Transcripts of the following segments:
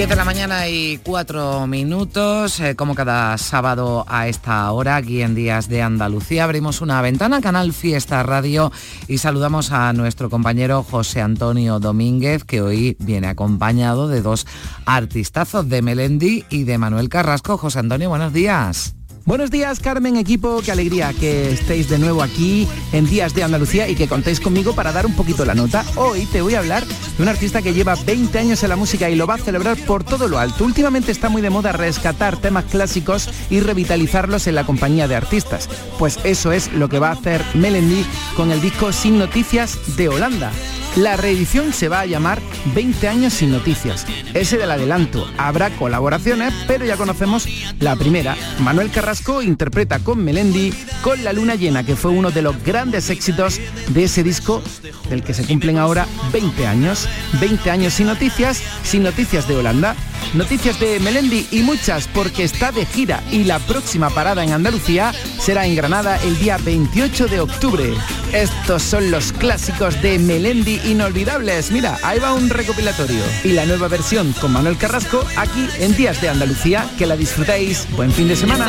10 de la mañana y 4 minutos, eh, como cada sábado a esta hora, aquí en Días de Andalucía, abrimos una ventana, Canal Fiesta Radio, y saludamos a nuestro compañero José Antonio Domínguez, que hoy viene acompañado de dos artistazos, de Melendi y de Manuel Carrasco. José Antonio, buenos días. Buenos días, Carmen, equipo. Qué alegría que estéis de nuevo aquí en Días de Andalucía y que contéis conmigo para dar un poquito la nota. Hoy te voy a hablar de un artista que lleva 20 años en la música y lo va a celebrar por todo lo alto. Últimamente está muy de moda rescatar temas clásicos y revitalizarlos en la compañía de artistas. Pues eso es lo que va a hacer Melendi con el disco Sin Noticias de Holanda. La reedición se va a llamar 20 años sin noticias. Ese del adelanto. Habrá colaboraciones, pero ya conocemos la primera. Manuel Carrasco interpreta con Melendi con La Luna Llena, que fue uno de los grandes éxitos de ese disco del que se cumplen ahora 20 años. 20 años sin noticias, sin noticias de Holanda. Noticias de Melendi y muchas porque está de gira y la próxima parada en Andalucía será en Granada el día 28 de octubre. Estos son los clásicos de Melendi inolvidables. Mira, ahí va un recopilatorio. Y la nueva versión con Manuel Carrasco aquí en Días de Andalucía. Que la disfrutéis. Buen fin de semana.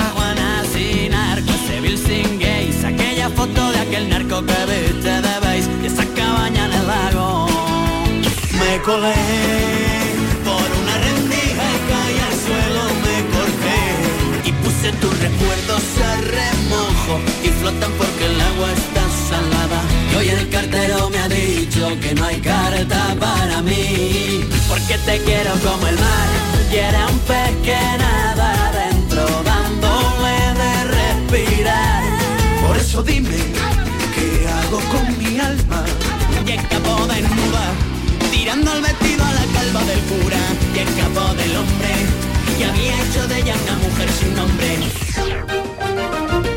por una rendija y puse tus recuerdos remojo y flotan porque el agua. Y hoy el cartero me ha dicho que no hay carta para mí, porque te quiero como el mar, quiere un pez que nada adentro, dándole de respirar. Por eso dime, ¿qué hago con mi alma? Y escapó desnuda, tirando el vestido a la calva del cura, y escapó del hombre, que había hecho de ella una mujer sin nombre.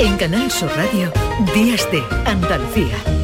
En Canal Sur Radio, Días de Andalucía.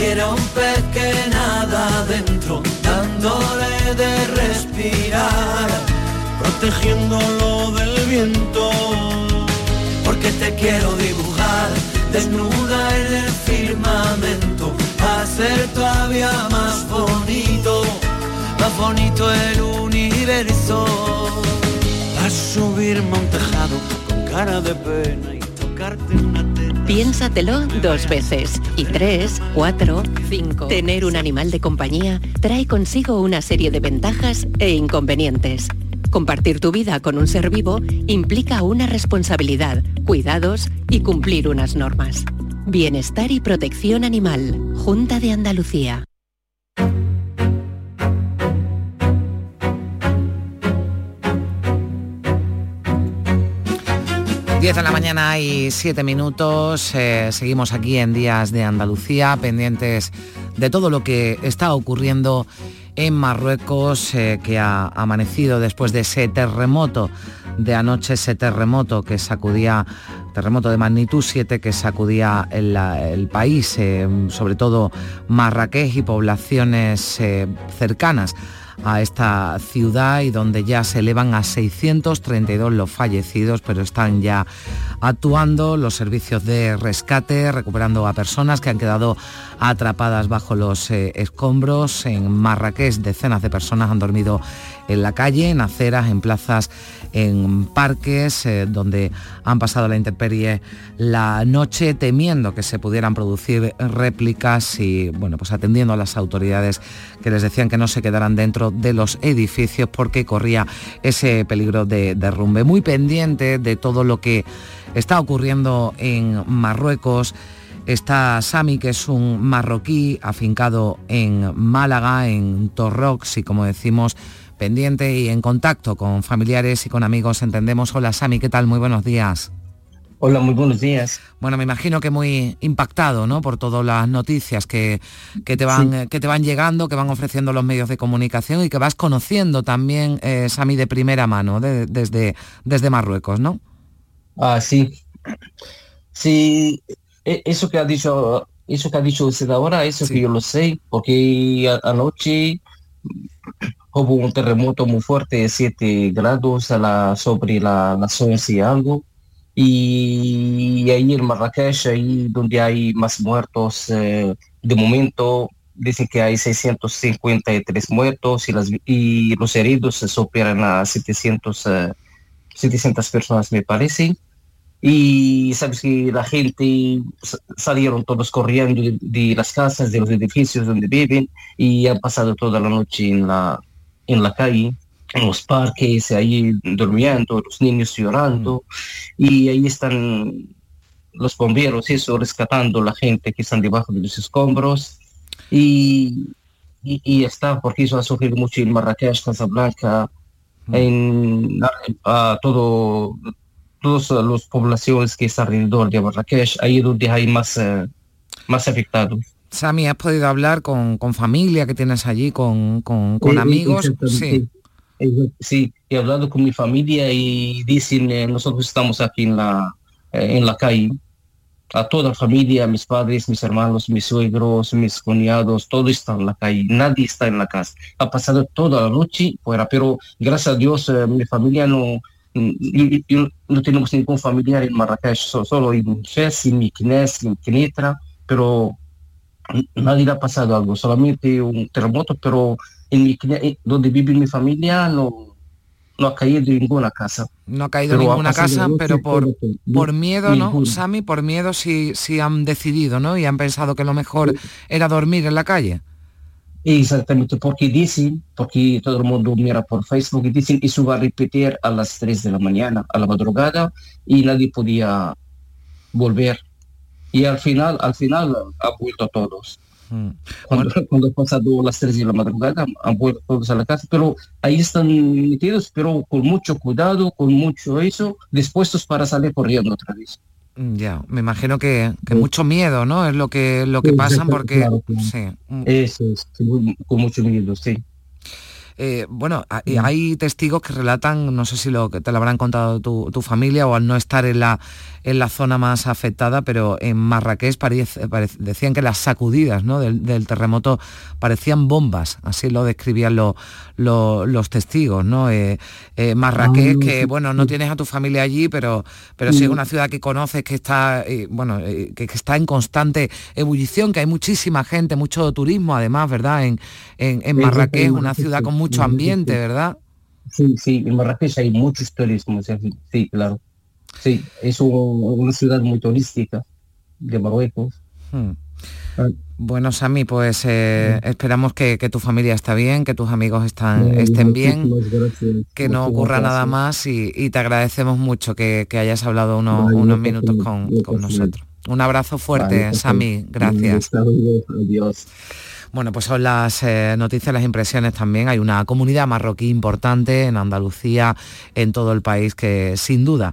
quiero un pez que nada adentro, dándole de respirar, protegiéndolo del viento. Porque te quiero dibujar, desnuda en el firmamento, hacer todavía más bonito, más bonito el universo. A subirme a tejado con cara de pena Piénsatelo dos veces. Y tres, cuatro, cinco. Tener un animal de compañía trae consigo una serie de ventajas e inconvenientes. Compartir tu vida con un ser vivo implica una responsabilidad, cuidados y cumplir unas normas. Bienestar y protección animal. Junta de Andalucía. 10 de la mañana y 7 minutos. Eh, seguimos aquí en Días de Andalucía, pendientes de todo lo que está ocurriendo en Marruecos, eh, que ha amanecido después de ese terremoto de anoche, ese terremoto que sacudía, terremoto de magnitud 7 que sacudía el, país, eh, sobre todo Marrakech y poblaciones cercanas a esta ciudad y donde ya se elevan a 632 los fallecidos, pero están ya actuando los servicios de rescate, recuperando a personas que han quedado atrapadas bajo los eh, escombros. En Marrakech decenas de personas han dormido en la calle, en aceras, en plazas, en parques, eh, donde han pasado la intemperie la noche temiendo que se pudieran producir réplicas y, bueno, pues atendiendo a las autoridades que les decían que no se quedaran dentro de los edificios porque corría ese peligro de derrumbe. Muy pendiente de todo lo que está ocurriendo en Marruecos Está Sami, que es un marroquí afincado en Málaga, en Torrox, y como decimos, pendiente y en contacto con familiares y con amigos, entendemos. Hola Sami, ¿qué tal? Muy buenos días. Hola, muy buenos días. Bueno, me imagino que muy impactado, ¿no? Por todas las noticias que, que te van que te van llegando, que van ofreciendo los medios de comunicación y que vas conociendo también, eh, Sami, de primera mano, desde, desde Marruecos, ¿no? Ah, sí. Sí, e, eso que ha dicho, eso que ha dicho usted ahora, eso que yo lo sé, porque anoche hubo un terremoto muy fuerte de 7 grados a la, sobre la, la zona y algo y ahí en Marrakech, ahí donde hay más muertos, eh, de momento dicen que hay 653 muertos y, las, y los heridos se superan a 700, 700 eh, personas, me parece. Y sabes que la gente salieron todos corriendo de, de, las casas, de los edificios donde viven y han pasado toda la noche en la, en la calle en los parques, ahí durmiendo, los niños llorando, mm. y ahí están los bomberos, eso, rescatando la gente que están debajo de los escombros, y, y, está, porque eso ha sufrido mucho en Marrakech, Casablanca, mm. en a todo, todas las poblaciones que están alrededor de Marrakech, ahí donde hay más, eh, más afectados. Sami, ¿has podido hablar con, con familia que tienes allí, con, con, con amigos? Sí. Sí, he hablado con mi familia y dicen, eh, nosotros estamos aquí en la, eh, en la calle. A toda la familia, mis padres, mis hermanos, mis suegros, mis cuñados, todo está en la calle, nadie está en la casa. Ha pasado toda la noche fuera, pero gracias a Dios eh, mi familia no, no tenemos ningún familiar en Marrakech, solo en Fez, en Miquines, en Quenetra, pero nadie ha pasado algo, solamente un terremoto, pero en mi, donde vive mi familia no, no ha caído ninguna casa. No ha caído ninguna casa, pero por, por miedo, ¿no? Sami, por miedo si, si han decidido, ¿no? Y han pensado que lo mejor era dormir en la calle. Exactamente, porque dicen, porque todo el mundo mira por Facebook y dicen eso va a repetir a las 3 de la mañana, a la madrugada, y nadie podía volver. Y al final, al final ha vuelto todos. Mm. Cuando, cuando ha pasado las 3 de la madrugada, han vuelto todos a la casa, pero ahí están metidos, pero con mucho cuidado, con mucho eso, dispuestos para salir corriendo otra vez. Mm, ya, me imagino que, mucho miedo, ¿no? Es lo que lo que pasan porque... Sí. Mm. Eso es, con mucho miedo, sí. Eh, bueno, hay testigos que relatan, no sé si lo que te lo habrán contado tu, tu, familia o al no estar en la, en la zona más afectada, pero en Marrakech decían que las sacudidas del, terremoto parecían bombas, así lo describían los testigos. ¿no? Eh, eh, Marrakech, que bueno, no tienes a tu familia allí, pero, pero sí es una ciudad que conoces, que está, eh, bueno, que, está en constante ebullición, que hay muchísima gente, mucho turismo además, ¿verdad? En, en, Marrakech, una ciudad con mucho ambiente, ¿verdad? Sí, sí, en Marrakech hay muchos turismos, sí, claro. Sí, es una ciudad muy turística de Marruecos. Hmm. Ah. Bueno, Sami, pues eh, esperamos que, tu familia está bien, que tus amigos están, estén bien, que no ocurra nada más y, te agradecemos mucho que, hayas hablado unos minutos con, nosotros. Un abrazo fuerte, Sami, gracias. Adiós. Bueno, pues son las eh, noticias, las impresiones también. Hay una comunidad marroquí importante en Andalucía, en todo el país, que sin duda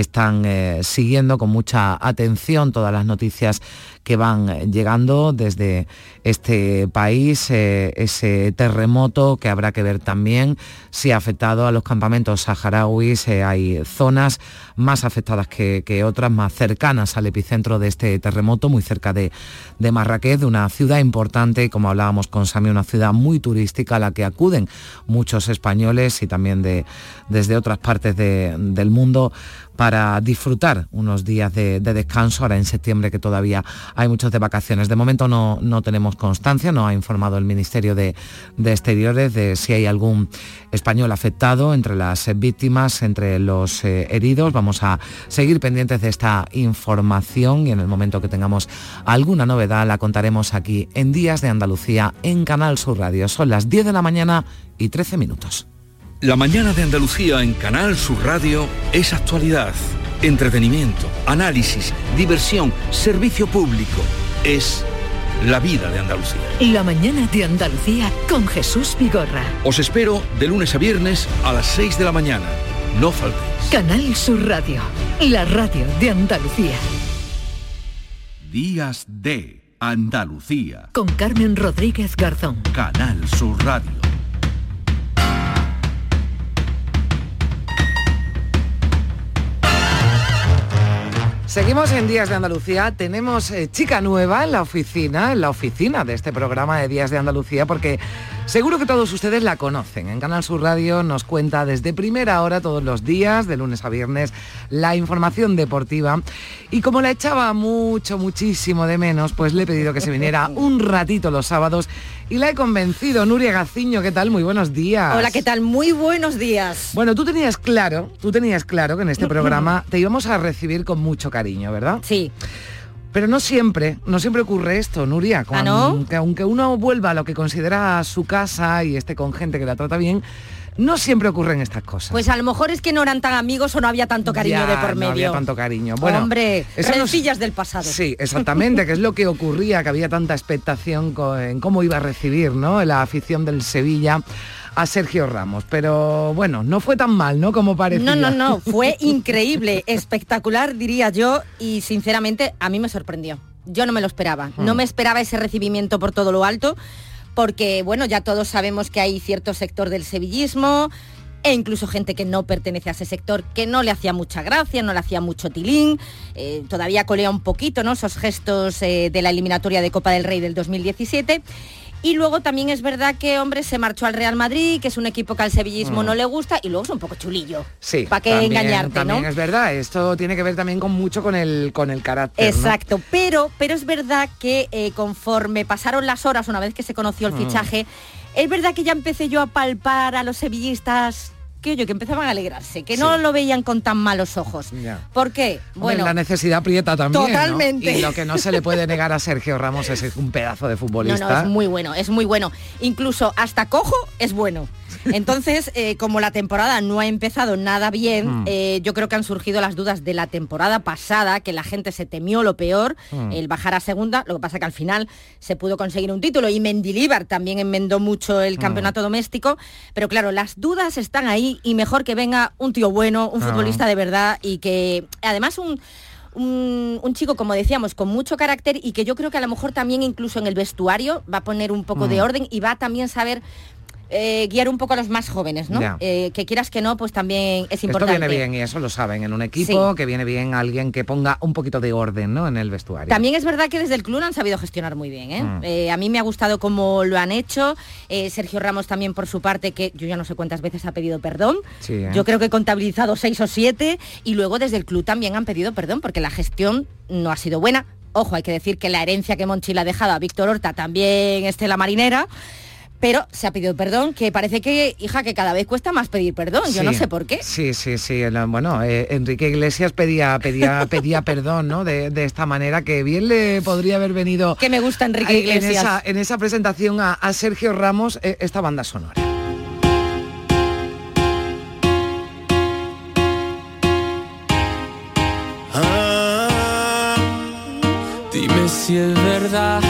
están eh, siguiendo con mucha atención todas las noticias que van llegando desde este país, eh, ese terremoto que habrá que ver también si ha afectado a los campamentos saharauis. Eh, hay zonas más afectadas que, otras, más cercanas al epicentro de este terremoto, muy cerca de, de una ciudad importante, como hablábamos con Sami, una ciudad muy turística a la que acuden muchos españoles y también de, desde otras partes del mundo para disfrutar unos días de, descanso, ahora en septiembre que todavía hay muchos de vacaciones. De momento no, no tenemos constancia, no ha informado el Ministerio de, Exteriores de si hay algún español afectado entre las víctimas, entre los eh, heridos. Vamos a seguir pendientes de esta información y en el momento que tengamos alguna novedad la contaremos aquí en Días de Andalucía en Canal Sur Radio. Son las 10 de la mañana y 13 minutos. La mañana de Andalucía en Canal Sur Radio es actualidad Entretenimiento, análisis, diversión, servicio público. Es la vida de Andalucía. La mañana de Andalucía con Jesús Vigorra. Os espero de lunes a viernes a las 6 de la mañana. No faltéis. Canal Sur Radio, la radio de Andalucía. Días de Andalucía. Con Carmen Rodríguez Garzón. Canal Sur Radio. Seguimos en Días de Andalucía, tenemos eh, chica nueva en la oficina, en la oficina de este programa de Días de Andalucía, porque seguro que todos ustedes la conocen. En Canal Sur Radio nos cuenta desde primera hora todos los días, de lunes a viernes, la información deportiva. Y como la echaba mucho, muchísimo de menos, pues le he pedido que se viniera un ratito los sábados y la he convencido. Nuria Gaciño, ¿qué tal? Muy buenos días. Hola, ¿qué tal? Muy buenos días. Bueno, tú tenías claro, tú tenías claro que en este programa te íbamos a recibir con mucho cariño, ¿verdad? Sí. Pero no siempre, no siempre ocurre esto, Nuria. ¿Ah, no? Que aunque uno vuelva a lo que considera su casa y esté con gente que la trata bien, no siempre ocurren estas cosas. Pues a lo mejor es que no eran tan amigos o no había tanto cariño Ya, de por medio. No había tanto cariño. Bueno, Hombre, nos- rencillas del pasado. Sí, exactamente, que es lo que ocurría, que había tanta expectación en cómo iba a recibir ¿no? la afición del Sevilla a Sergio Ramos. Pero bueno, no fue tan mal, ¿no? Como parecía. No, no, no, fue increíble, espectacular diría yo y sinceramente a mí me sorprendió. Yo no me lo esperaba, no Hmm. me esperaba ese recibimiento por todo lo alto, porque bueno, ya todos sabemos que hay cierto sector del sevillismo e incluso gente que no pertenece a ese sector, que no le hacía mucha gracia, no le hacía mucho tilín, eh, todavía colea un poquito ¿no? esos gestos eh, de la eliminatoria de Copa del Rey del 2017. Y luego también es verdad que, hombre, se marchó al Real Madrid, que es un equipo que al sevillismo Mm. no le gusta, y luego es un poco chulillo. Sí, ¿Para qué también- engañarte, también no? es verdad, esto tiene que ver también con mucho con el, con el carácter. ¿no? Exacto, pero, pero es verdad que eh, conforme pasaron las horas, una vez que se conoció el Mm. fichaje, es verdad que ya empecé yo a palpar a los sevillistas que oye, que empezaban a alegrarse, que no lo veían con tan malos ojos. Ya. ¿Por qué? Hombre, Bueno, la necesidad aprieta también. ¿no? Totalmente. Y lo que no se le puede negar a Sergio Ramos es un pedazo de no, futbolista. no, es muy bueno, es muy bueno. Incluso hasta cojo es bueno. Entonces, eh, como la temporada no ha empezado nada bien, Mm. eh, yo creo que han surgido las dudas de la temporada pasada, que la gente se temió lo peor, Mm. el bajar a segunda, lo que pasa que al final se pudo conseguir un título y Mendilíbar también enmendó mucho el Mm. campeonato doméstico, pero claro, las dudas están ahí y mejor que venga un tío bueno, un Ah. futbolista de verdad y que además un un, un chico, como decíamos, con mucho carácter y que yo creo que a lo mejor también incluso en el vestuario va a poner un poco de orden y va a también saber eh, guiar un poco a los más jóvenes, ¿no? Eh, que quieras que no, pues también es Esto importante. viene bien y eso lo saben en un equipo, que viene bien alguien que ponga un poquito de orden ¿no? en el vestuario. También es verdad que desde el club lo han sabido gestionar muy bien. ¿eh? Mm. Eh, a mí me ha gustado cómo lo han hecho. Sergio Ramos también por su parte, que yo ya no sé cuántas veces ha pedido perdón. Sí. Yo creo que he contabilizado seis o siete. Y luego desde el club también han pedido perdón porque la gestión no ha sido buena. Ojo, hay que decir que la herencia que Monchi le ha dejado a Víctor Horta también es la marinera. Pero se ha pedido perdón, que parece que, hija, que cada vez cuesta más pedir perdón. Yo no sé por qué. Sí, sí, sí. Bueno, eh, Enrique Iglesias pedía, pedía, pedía perdón, ¿no? De, de esta manera que bien le podría haber venido. Que me gusta Enrique en Iglesias. esa, en esa presentación a, a Sergio Ramos eh, esta banda sonora. Ah, dime si es verdad.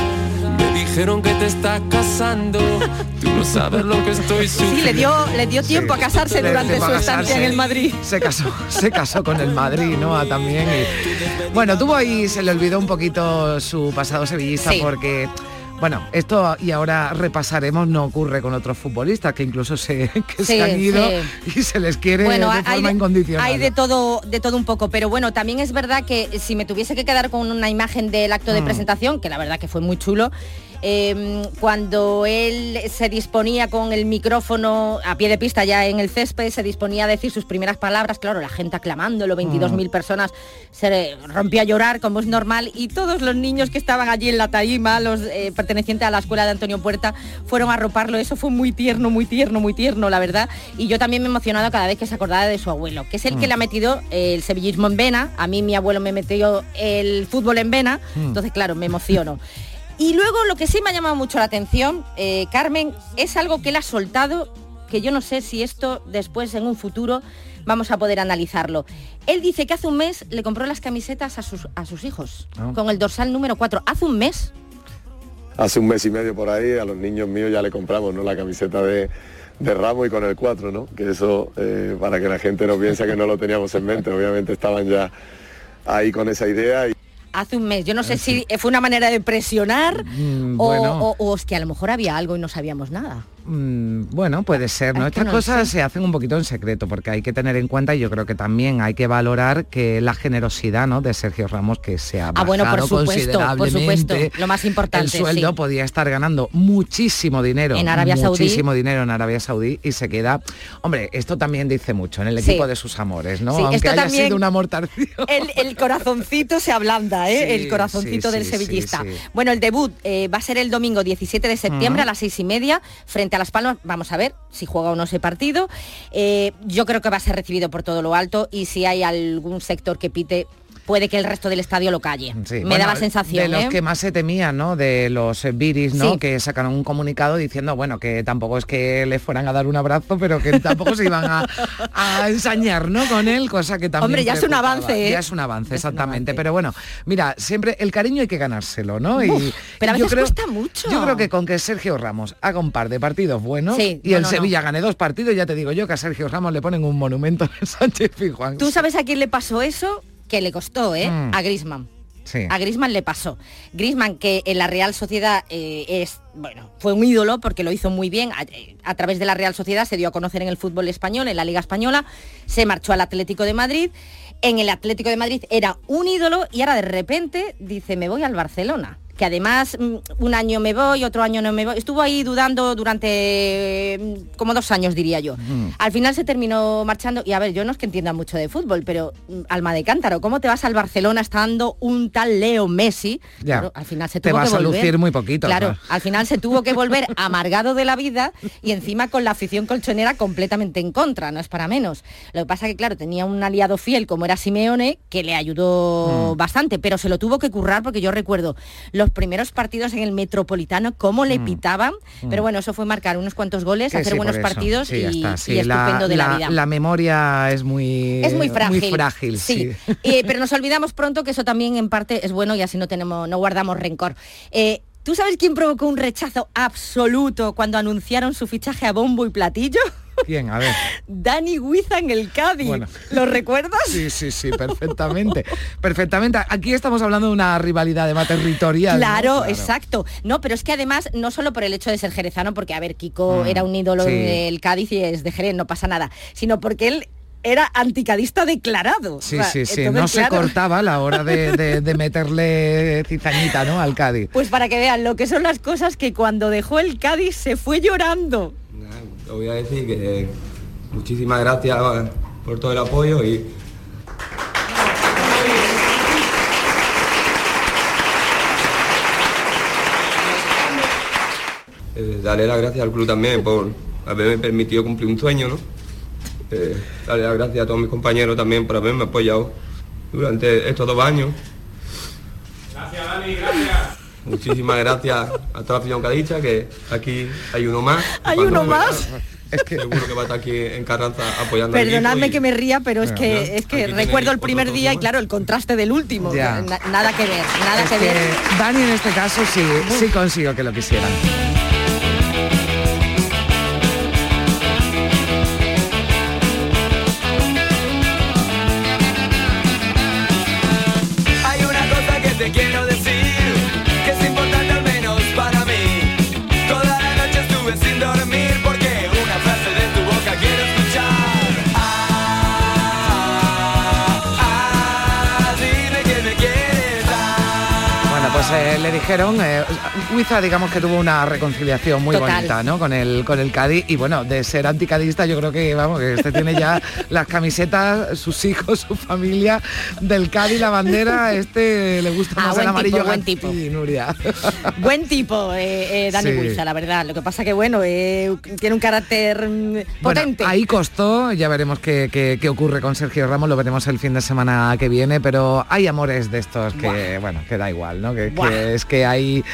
Dijeron que te estás casando. Tú no sabes lo que estoy Sí, le dio, le dio tiempo a casarse Le- durante su estancia en el Madrid. Se casó, se casó con el Madrid, ¿no? Ah, También. y- bueno, tuvo ahí, se le olvidó un poquito su pasado sevillista Sí. porque. Bueno, esto y ahora repasaremos no ocurre con otros futbolistas que incluso se, que se han ido sí. y se les quiere Bueno, de hay forma de, incondicional. hay de todo, de todo un poco, pero bueno, también es verdad que si me tuviese que quedar con una imagen del acto de Mm. presentación, que la verdad que fue muy chulo, eh, cuando él se disponía con el micrófono a pie de pista ya en el césped, se disponía a decir sus primeras palabras, claro, la gente aclamándolo, 22.000 personas, se rompía a llorar como es normal y todos los niños que estaban allí en la tarima, los eh, pertenecientes a la escuela de Antonio Puerta, fueron a arroparlo, eso fue muy tierno, muy tierno, muy tierno, la verdad, y yo también me he emocionado cada vez que se acordaba de su abuelo, que es el que Mm. le ha metido el sevillismo en vena, a mí mi abuelo me metió el fútbol en vena, Mm. entonces claro, me emociono. Y luego lo que sí me ha llamado mucho la atención, eh, Carmen, es algo que él ha soltado que yo no sé si esto después en un futuro vamos a poder analizarlo. Él dice que hace un mes le compró las camisetas a sus, a sus hijos, Ah. con el dorsal número 4. Hace un mes. Hace un mes y medio por ahí a los niños míos ya le compramos ¿no? la camiseta de, de Ramos y con el 4, ¿no? Que eso, eh, para que la gente no piense que no lo teníamos en mente, obviamente estaban ya ahí con esa idea. Y... Hace un mes. Yo no sé si fue una manera de presionar Mm, o, bueno. o- o es que a lo mejor había algo y no sabíamos nada. Mm, Bueno, puede ser, ¿no? Es Estas no cosas se hacen un poquito en secreto porque hay que tener en cuenta y yo creo que también hay que valorar que la generosidad ¿no? de Sergio Ramos que se ha Ah, bueno, por bajado supuesto, por supuesto. considerablemente. Lo más importante, El sueldo sí. podía estar ganando muchísimo dinero. En Arabia Saudí. Muchísimo dinero en Arabia Saudí y se queda... Hombre, esto también dice mucho en el Sí. equipo de sus amores, ¿no? Sí, Aunque esto haya también- sido un amor tardío. El, el corazoncito se ablanda, ¿eh? El corazoncito del sevillista. Bueno, el debut eh, va a ser el domingo 17 de septiembre a las seis y media frente a Las Palmas. Vamos a ver si juega o no ese partido. Eh, yo creo que va a ser recibido por todo lo alto y si hay algún sector que pite, puede que el resto del estadio lo calle. Sí, Me bueno, da la sensación. De los ¿eh? que más se temían, ¿no? De los eh, Viris, ¿no? Sí. Que sacaron un comunicado diciendo, bueno, que tampoco es que le fueran a dar un abrazo, pero que tampoco se iban a, a ensañar, ¿no? Con él, cosa que también. Hombre, ya es un preocupaba. avance, ¿eh? Ya es un avance, exactamente. Pero bueno, mira, siempre el cariño hay que ganárselo, ¿no? Uf, pero a yo veces cuesta mucho. Yo creo que con que Sergio Ramos haga un par de partidos buenos Sí, y no, el no, no. Sevilla gane dos partidos, ya te digo yo que a Sergio Ramos le ponen un monumento en Sánchez Pizjuán. ¿Tú sabes a quién le pasó eso? Que le costó, ¿eh? Mm. A Grisman. Sí. A Grisman le pasó. Grisman, que en la Real Sociedad eh, es, bueno, fue un ídolo porque lo hizo muy bien. A, eh, a través de la Real Sociedad se dio a conocer en el fútbol español, en la Liga Española, se marchó al Atlético de Madrid. En el Atlético de Madrid era un ídolo y ahora de repente dice, me voy al Barcelona. Que además mm, un año me voy, otro año no me voy. Estuvo ahí dudando durante mm, como dos años, diría yo. Al final se terminó marchando y a ver, yo no es que entienda mucho de fútbol, pero mm, alma de cántaro, ¿cómo te vas al Barcelona estando un tal Leo Messi? Ya. Claro, al final se Te tuvo vas que a volver. lucir muy poquito, Claro, al final se tuvo que volver amargado de la vida y encima con la afición colchonera completamente en contra, no es para menos. Lo que pasa que claro, tenía un aliado fiel como era Simeone que le ayudó Mm. bastante, pero se lo tuvo que currar porque yo recuerdo los primeros partidos en el Metropolitano cómo le pitaban, Mm. pero bueno, eso fue marcar unos cuantos goles, Que hacer sí, buenos partidos Sí, y, estupendo de la, vida. La memoria es muy Es muy frágil. muy frágil, sí. sí. Eh, pero nos olvidamos pronto que eso también en parte es bueno y así no tenemos, no guardamos rencor. Eh, ¿Tú sabes quién provocó un rechazo absoluto cuando anunciaron su fichaje a bombo y platillo? ¿Quién? A ver. Dani Huiza en el Cádiz. Bueno. ¿Lo recuerdas? Sí, sí, sí, perfectamente. perfectamente. Aquí estamos hablando de una rivalidad de más territorial. ¿no? Claro, exacto. No, pero es que además, no solo por el hecho de ser jerezano, porque a ver, Kiko Mm, era un ídolo sí. del Cádiz y es de Jerez, no pasa nada, sino porque él era anticadista declarado. Sí, O sea, sí, sí. No se cortaba la hora de, de- de meterle cizañita, ¿no? Al Cádiz. Pues para que vean lo que son las cosas que cuando dejó el Cádiz se fue llorando. Te voy a decir que muchísimas gracias por todo el apoyo y Eh, darle las gracias al club también por haberme permitido cumplir un sueño, ¿no? Eh, darle las gracias a todos mis compañeros también por haberme apoyado durante estos dos años. Gracias, Dani, gracias. Muchísimas gracias a toda la afición cadicha, que aquí hay uno más. Hay uno más. Seguro que va a estar aquí en Carranza apoyando Perdonadme y- que me ría, pero es que es que recuerdo el primer día y claro, el contraste del último. Ya. Na- nada que ver, nada Es que ver. Dani en este caso sí, sí consiguió que lo quisieran. Eh, le dijeron, eh, Huiza digamos que tuvo una reconciliación muy Total. bonita, ¿no? Con el, con el Cádiz y bueno, de ser anticadista yo creo que, vamos, que este tiene ya las camisetas, sus hijos, su familia del Cádiz, la bandera, este le gusta Ah, más el amarillo tipo, buen tipo. ti, Nuria. Buen tipo, eh, Dani Sí. Huiza, la verdad. Lo que pasa que bueno, eh, tiene un carácter mm, Bueno, potente. ahí costó, ya veremos qué, qué- qué ocurre con Sergio Ramos, lo veremos el fin de semana que viene, pero hay amores de estos que, bueno, que da igual, ¿no? Que, Buah. que es que hay,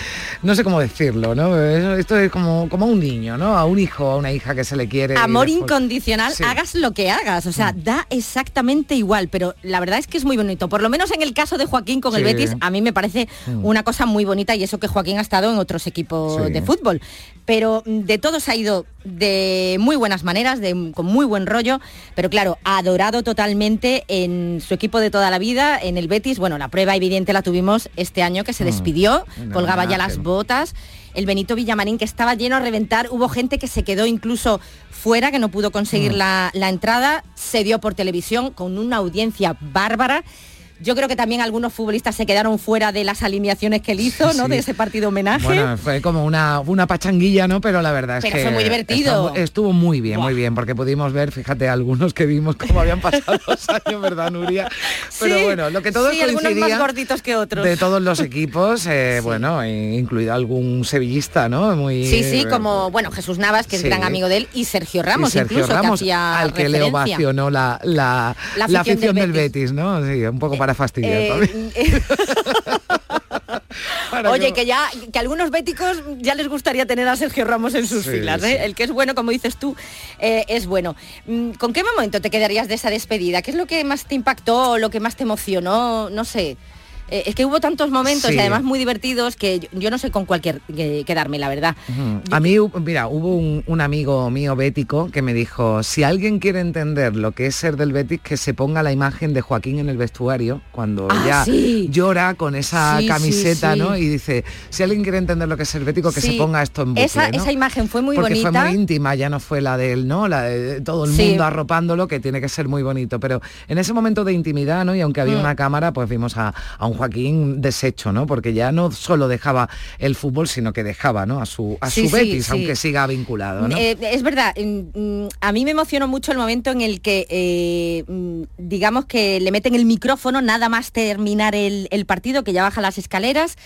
no sé cómo decirlo, ¿no? Esto es como, como un niño, ¿no? A un hijo, a una hija que se le quiere. Amor incondicional, hagas lo que hagas, o sea, mm. da exactamente igual, pero la verdad es que es muy bonito. Por lo menos en el caso de Joaquín con el Betis, a mí me parece mm. una cosa muy bonita y eso que Joaquín ha estado en otros equipos de fútbol. Pero de todos ha ido de muy buenas maneras, de, con muy buen rollo, pero claro, adorado totalmente en su equipo de toda la vida, en el Betis. Bueno, la prueba evidente la tuvimos este año que se mm. despidió, colgaba ya las botas. El Benito Villamarín que estaba lleno a reventar, hubo gente que se quedó incluso fuera, que no pudo conseguir mm. la, la entrada, se dio por televisión con una audiencia bárbara yo creo que también algunos futbolistas se quedaron fuera de las alineaciones que él hizo, ¿no? De ese partido homenaje. Bueno, fue como una, una pachanguilla, ¿no? Pero la verdad es Pero que... fue muy divertido. Estuvo, muy bien, muy bien, porque pudimos ver, fíjate, algunos que vimos cómo habían pasado los años, ¿verdad, Nuria? Pero bueno, lo que todos sí, algunos más gorditos que otros. De todos los equipos, eh, bueno, incluido algún sevillista, ¿no? Muy, sí, sí, como, bueno, Jesús Navas, que es gran amigo de él, y Sergio Ramos, Sergio incluso, Ramos, que hacía al que le ovacionó la, la, la, afición, del, Betis. ¿no? Sí, un poco para fastidiar eh, Oye, que ya que algunos béticos ya les gustaría tener a Sergio Ramos en sus filas. ¿eh? El que es bueno, como dices tú, eh, es bueno. Mm, ¿Con qué momento te quedarías de esa despedida? ¿Qué es lo que más te impactó, lo que más te emocionó? No sé. Eh, es que hubo tantos momentos y además muy divertidos que yo, no sé con cuál quedarme, la verdad. A mí, mira, hubo un, amigo mío bético que me dijo, si alguien quiere entender lo que es ser del Betis, que se ponga la imagen de Joaquín en el vestuario, cuando ah, ella llora con esa camiseta, ¿no? Y dice, si alguien quiere entender lo que es ser bético, que se ponga esto en bucle, esa, esa imagen fue muy Porque bonita. fue muy íntima, ya no fue la de él, ¿no? La de todo el mundo arropándolo, que tiene que ser muy bonito. Pero en ese momento de intimidad, ¿no? Y aunque había mm. una cámara, pues vimos a, a un Joaquín deshecho, ¿no? Porque ya no solo dejaba el fútbol, sino que dejaba, ¿no? A su, a su Betis, aunque siga vinculado, eh, es verdad, mm, a mí me emocionó mucho el momento en el que, eh, mm, digamos que le meten el micrófono nada más terminar el, el partido, que ya baja las escaleras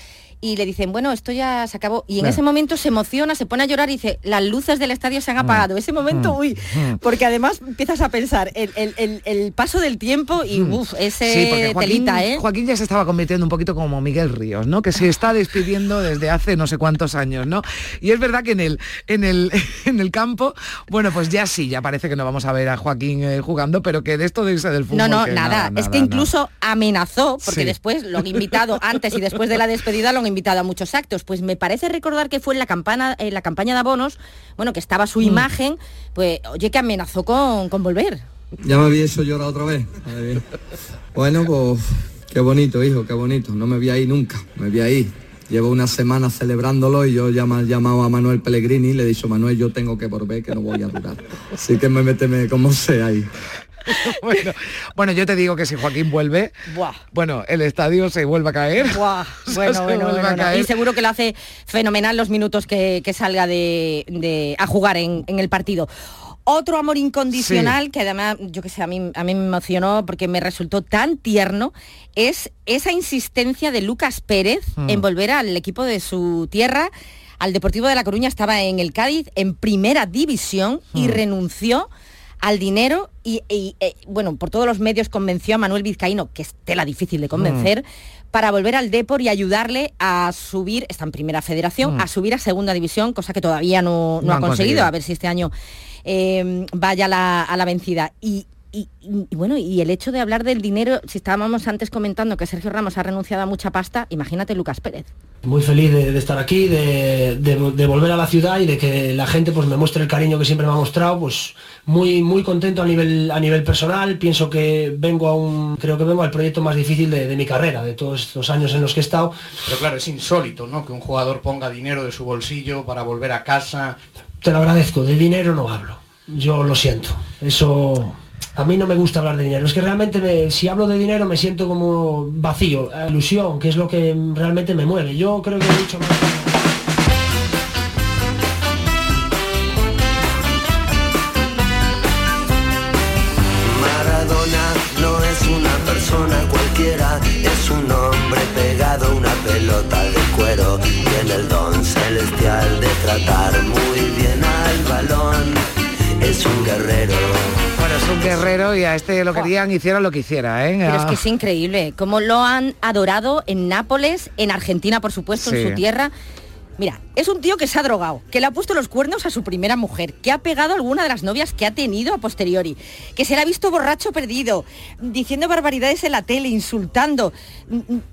y le dicen, bueno, esto ya se acabó. Y en ese momento se emociona, se pone a llorar y dice, las luces del estadio se han apagado. Mm. Ese momento, mm. uy, mm. porque además empiezas a pensar el, paso del tiempo y uff, ese Joaquín, telita, ¿eh? Joaquín ya se estaba convirtiendo un poquito como Miguel Ríos, ¿no? Que se está despidiendo desde hace no sé cuántos años, ¿no? Y es verdad que en el, en el, en el campo, bueno, pues ya sí, ya parece que no vamos a ver a Joaquín eh, jugando, pero que de esto de irse del fútbol. No, no, nada. Es que incluso amenazó, porque después lo han invitado antes y después de la despedida lo han invitado a muchos actos. Pues me parece recordar que fue en la campana, en la campaña de abonos, bueno, que estaba su mm. imagen, pues oye que amenazó con, con volver. Ya me había hecho llorar otra vez. Bueno, pues qué bonito, hijo, qué bonito. No me vi ahí nunca, me vi ahí. Llevo una semana celebrándolo y yo ya me he llamado a Manuel Pellegrini y le he dicho, Manuel, yo tengo que volver, que no voy a durar. Así que me méteme como sea ahí. bueno, yo te digo que si Joaquín vuelve, bueno, el estadio se vuelve a caer. bueno, bueno, Y seguro que lo hace fenomenal los minutos que, salga de, a jugar en, el partido. Otro amor incondicional que además, yo que sé, a mí, a mí me emocionó porque me resultó tan tierno, es esa insistencia de Lucas Pérez hmm. en volver al equipo de su tierra. Al Deportivo de La Coruña estaba en el Cádiz en primera división y hmm. renunció al dinero y, eh, bueno, por todos los medios convenció a Manuel Vizcaíno, que es tela difícil de convencer, mm. para volver al Depor y ayudarle a subir, está en primera federación, mm. a subir a segunda división, cosa que todavía no, ha conseguido. a ver si este año eh, vaya a la vencida. Y, y, bueno, y el hecho de hablar del dinero, si estábamos antes comentando que Sergio Ramos ha renunciado a mucha pasta, imagínate Lucas Pérez. Muy feliz de, estar aquí, de, volver a la ciudad y de que la gente pues me muestre el cariño que siempre me ha mostrado, pues muy, muy contento a nivel, a nivel personal, pienso que vengo a un, creo que vengo al proyecto más difícil de, mi carrera, de todos estos años en los que he estado. Pero claro, es insólito, ¿no? Que un jugador ponga dinero de su bolsillo para volver a casa. Te lo agradezco, de dinero no hablo, yo lo siento, eso a mí no me gusta hablar de dinero. Es que realmente si hablo de dinero me siento como vacío, ilusión, que es lo que realmente me mueve. Yo creo que he dicho más... Maradona no es una persona cualquiera, es un hombre pegado a una pelota de cuero. Tiene el don celestial de tratar muy y a este lo querían, hicieran lo que hiciera, ¿eh? Pero es que es increíble, cómo lo han adorado en Nápoles, en Argentina, por supuesto, en su tierra. Mira, es un tío que se ha drogado, que le ha puesto los cuernos a su primera mujer, que ha pegado a alguna de las novias que ha tenido a posteriori, que se le ha visto borracho perdido, diciendo barbaridades en la tele, insultando,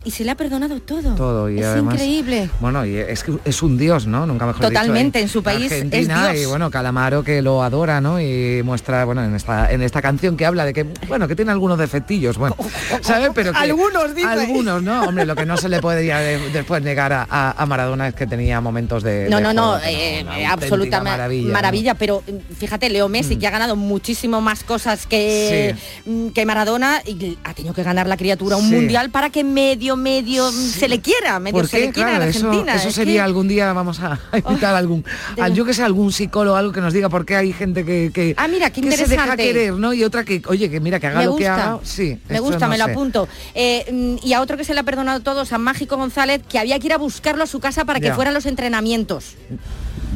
y se le ha perdonado todo. todo y es además increíble. bueno y es que es un dios no nunca mejor dicho, Totalmente, en su país es Argentina Dios. y bueno Calamaro que lo adora no y muestra bueno en esta en esta canción que habla de que bueno que tiene algunos defectillos bueno sabes pero que- Algunos, dice. algunos no hombre lo que no se le puede después negar a, a- a Maradona es que tenía momentos de No, de no, no, juego, eh, una eh, auténtica absoluta ma- maravilla, maravilla, ¿no? pero mm, fíjate, Leo Messi, Mm. que ha ganado muchísimo más cosas que, mm, que Maradona, y ha tenido que ganar la criatura un Sí. mundial para que medio, medio se le quiera, medio ¿Por se le quiera Claro, en eso, Argentina. eso es sería que- algún día vamos a, a invitar a algún, a, yo que sé, algún psicólogo, algo que nos diga por qué hay gente que, que, Ah, mira, qué que se deja querer, ¿no? Y otra que, oye, que mira, que haga me lo gusta, que haga. Sí, me gusta, no me lo sé. apunto. Eh, y a otro que se le ha perdonado todo, San Mágico González, que había que ir a buscarlo a su casa para que fueran los entrenamientos entrenamientos.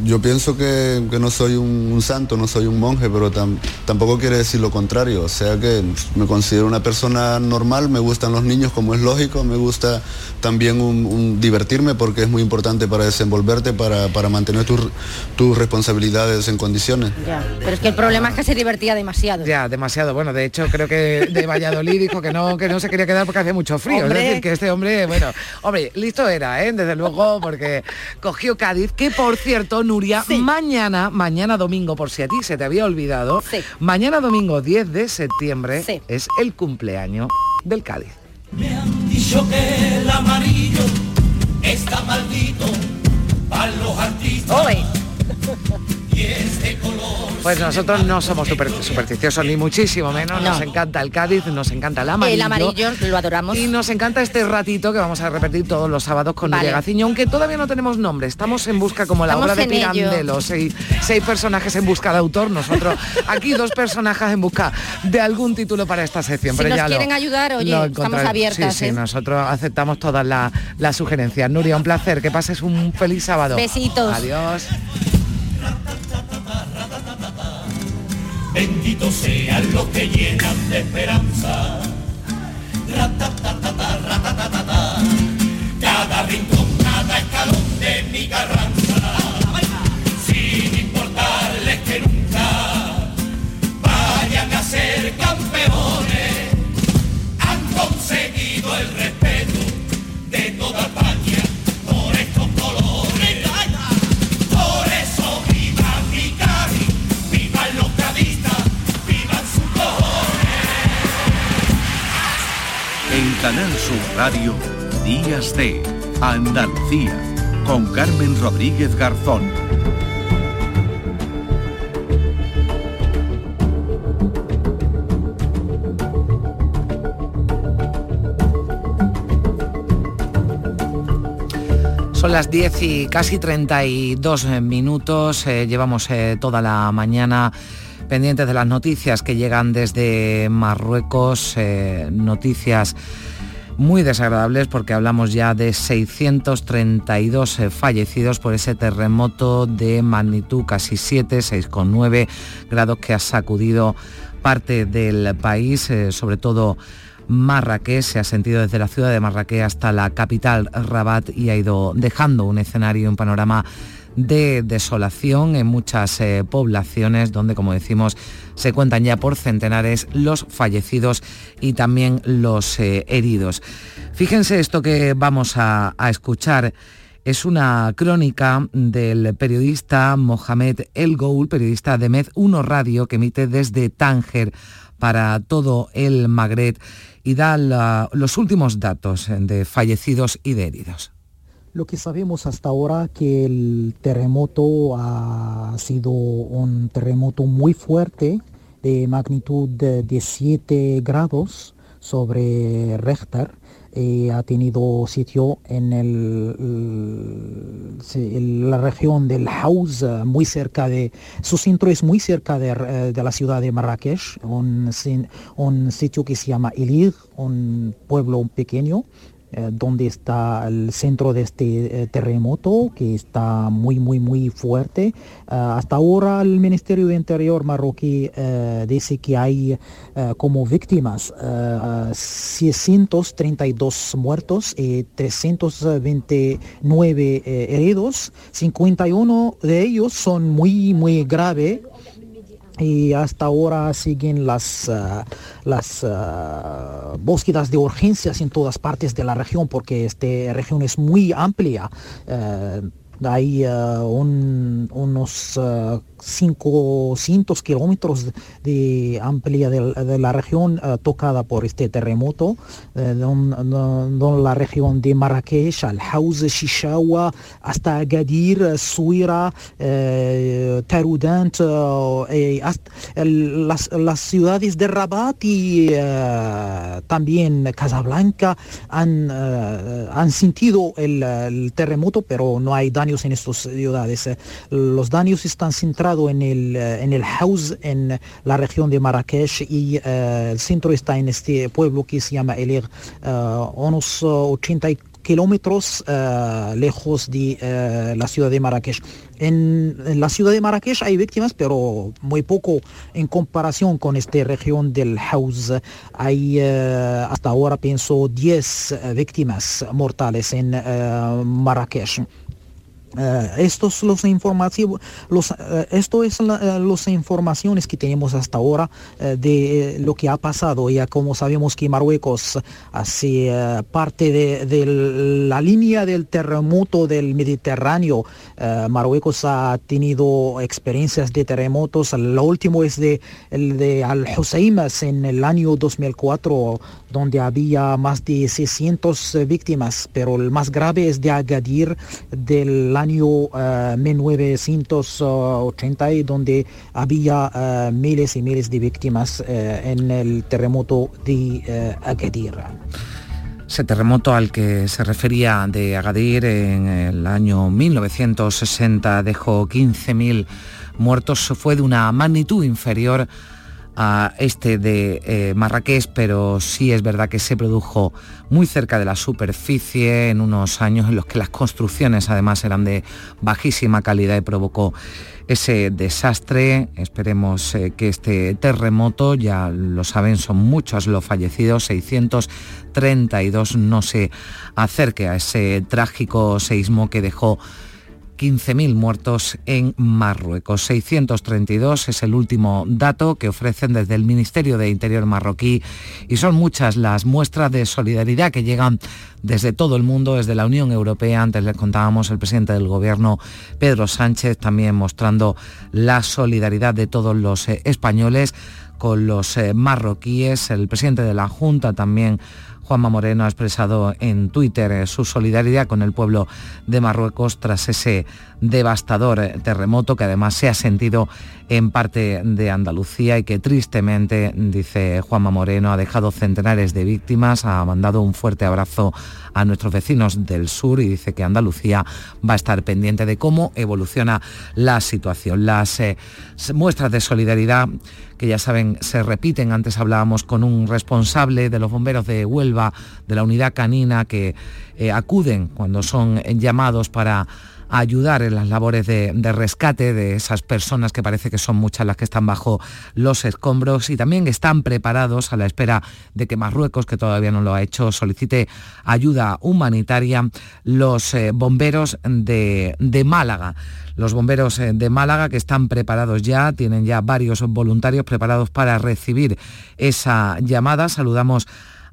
Yo pienso que, que no soy un, un santo, no soy un monje, pero tam- tampoco quiere decir lo contrario. O sea que me considero una persona normal, me gustan los niños como es lógico, me gusta también un- un divertirme porque es muy importante para desenvolverte, para, para mantener tus, tus responsabilidades en condiciones. Ya, pero es que el problema es que se divertía demasiado. Ya, demasiado. Bueno, de hecho, creo que de Valladolid dijo que no, que no se quería quedar porque hacía mucho frío. Hombre. Es decir, que este hombre, bueno, hombre, listo era, ¿eh? Desde luego, porque cogió Cádiz, que por cierto, Nuria, mañana, mañana domingo, por si a ti se te había olvidado, mañana domingo 10 de septiembre es el cumpleaños del Cádiz. Dicho que el amarillo Pues nosotros no somos super- supersticiosos ni muchísimo menos, nos encanta el Cádiz, nos encanta el amarillo. El amarillo lo adoramos. Y nos encanta este ratito que vamos a repetir todos los sábados con Vale. Gaciño, aunque todavía no tenemos nombre. Estamos en busca, como la Estamos obra de. Pirandello, seis, seis personajes en busca de autor. Nosotros aquí dos personajes en busca de algún título para esta sección. Si pero nos ya lo- quieren ayudar, oye, estamos abiertas, Sí, sí, ¿eh? nosotros aceptamos todas la- las sugerencias. Nuria, un placer, que pases un feliz sábado. Besitos. Adiós. Benditos sean los que llenan de esperanza. Ratatatata. Cada rincón, cada escalón de mi carranza. Sin importarles que nunca vayan a ser campeones. Canal Sur Radio, Días de Andalucía, con Carmen Rodríguez Garzón. Son las 10 y casi 32 minutos. eh, llevamos eh, toda la mañana pendientes de las noticias que llegan desde Marruecos. eh, noticias muy desagradables porque hablamos ya de 632 eh, fallecidos por ese terremoto de magnitud casi 7, 6,9 grados que ha sacudido parte del país, eh, sobre todo Marrakech, se ha sentido desde la ciudad de Marrakech hasta la capital Rabat y ha ido dejando un escenario, un panorama de desolación en muchas eh, poblaciones donde, como decimos, se cuentan ya por centenares los fallecidos y también los eh, heridos. Fíjense esto que vamos a, escuchar. Es una crónica del periodista Mohamed El Goul, periodista de Med 1 Radio, que emite desde Tánger para todo el Magreb y da los últimos datos de fallecidos y de heridos. Lo que sabemos hasta ahora que el terremoto ha sido un terremoto muy fuerte de magnitud de 17 grados sobre Richter y ha tenido sitio en la región del Haus, eh, muy cerca de, su centro es muy cerca de, eh, la ciudad de Marrakech, un, sitio que se llama Elir, un pueblo pequeño eh, donde está el centro de este eh, terremoto que está muy muy muy fuerte. Ah, hasta ahora el Ministerio de Interior marroquí eh, dice que hay como víctimas 632 muertos y 329 heridos. 51 de ellos son muy muy graves y hasta ahora siguen las, ah, las ah, búsquedas de urgencias en todas partes de la región porque esta región es muy amplia. Eh, hay ah, unos 500 kilómetros de amplia de, la región eh, tocada por este terremoto, eh, la región de Marrakech, Al-Hauz, Shishawa, hasta Agadir, Suira, eh, Tarudant, las, ciudades de Rabat y también Casablanca han, han sentido el, el, terremoto, pero no hay daños en estas ciudades. Los daños están centrados en el, eh, en el House, en la región de Marrakech, y eh, el centro está en este pueblo que se llama Elir, eh, unos 80 kilómetros lejos de la ciudad de Marrakech. En, la ciudad de Marrakech hay víctimas, pero muy poco en comparación con esta región del House. Hay hasta ahora, pienso, 10 víctimas mortales en Marrakech. Uh, estos los informativos, los, uh, esto es uh, las informaciones que tenemos hasta ahora de lo que ha pasado. Ya como sabemos que Marruecos hace parte de, la línea del terremoto del Mediterráneo. Marruecos ha tenido experiencias de terremotos. Lo último es de, el de Al-Husaymas en el año 2004, donde había más de 600 víctimas, pero el más grave es de Agadir del año 1980 eh, donde había eh, miles y miles de víctimas eh, en el terremoto de Agadir. Ese terremoto al que se refería de Agadir en el año 1960 dejó 15.000 muertos, fue de una magnitud inferior este de eh, Marrakech, pero sí es verdad que se produjo muy cerca de la superficie en unos años en los que las construcciones además eran de bajísima calidad y provocó ese desastre. Esperemos eh, que este terremoto, ya lo saben, son muchos los fallecidos, 632, no se acerque a ese trágico seísmo que dejó 15.000 muertos en Marruecos. 632 es el último dato que ofrecen desde el Ministerio de Interior marroquí y son muchas las muestras de solidaridad que llegan desde todo el mundo, desde la Unión Europea. Antes les contábamos el presidente del Gobierno, Pedro Sánchez, también mostrando la solidaridad de todos los eh, españoles con los eh, marroquíes. El presidente de la Junta también Juanma Moreno ha expresado en Twitter su solidaridad con el pueblo de Marruecos tras ese devastador terremoto que además se ha sentido en parte de Andalucía y que tristemente, dice Juanma Moreno, ha dejado centenares de víctimas, ha mandado un fuerte abrazo a nuestros vecinos del sur y dice que Andalucía va a estar pendiente de cómo evoluciona la situación. Las eh, muestras de solidaridad que ya saben se repiten, antes hablábamos con un responsable de los bomberos de Huelva, de la unidad canina, que eh, acuden cuando son llamados para ayudar en las labores de, rescate de esas personas que parece que son muchas las que están bajo los escombros y también están preparados a la espera de que Marruecos, que todavía no lo ha hecho, solicite ayuda humanitaria los eh, bomberos de, de Málaga los bomberos eh, de Málaga que están preparados ya, tienen ya varios voluntarios preparados para recibir esa llamada. Saludamos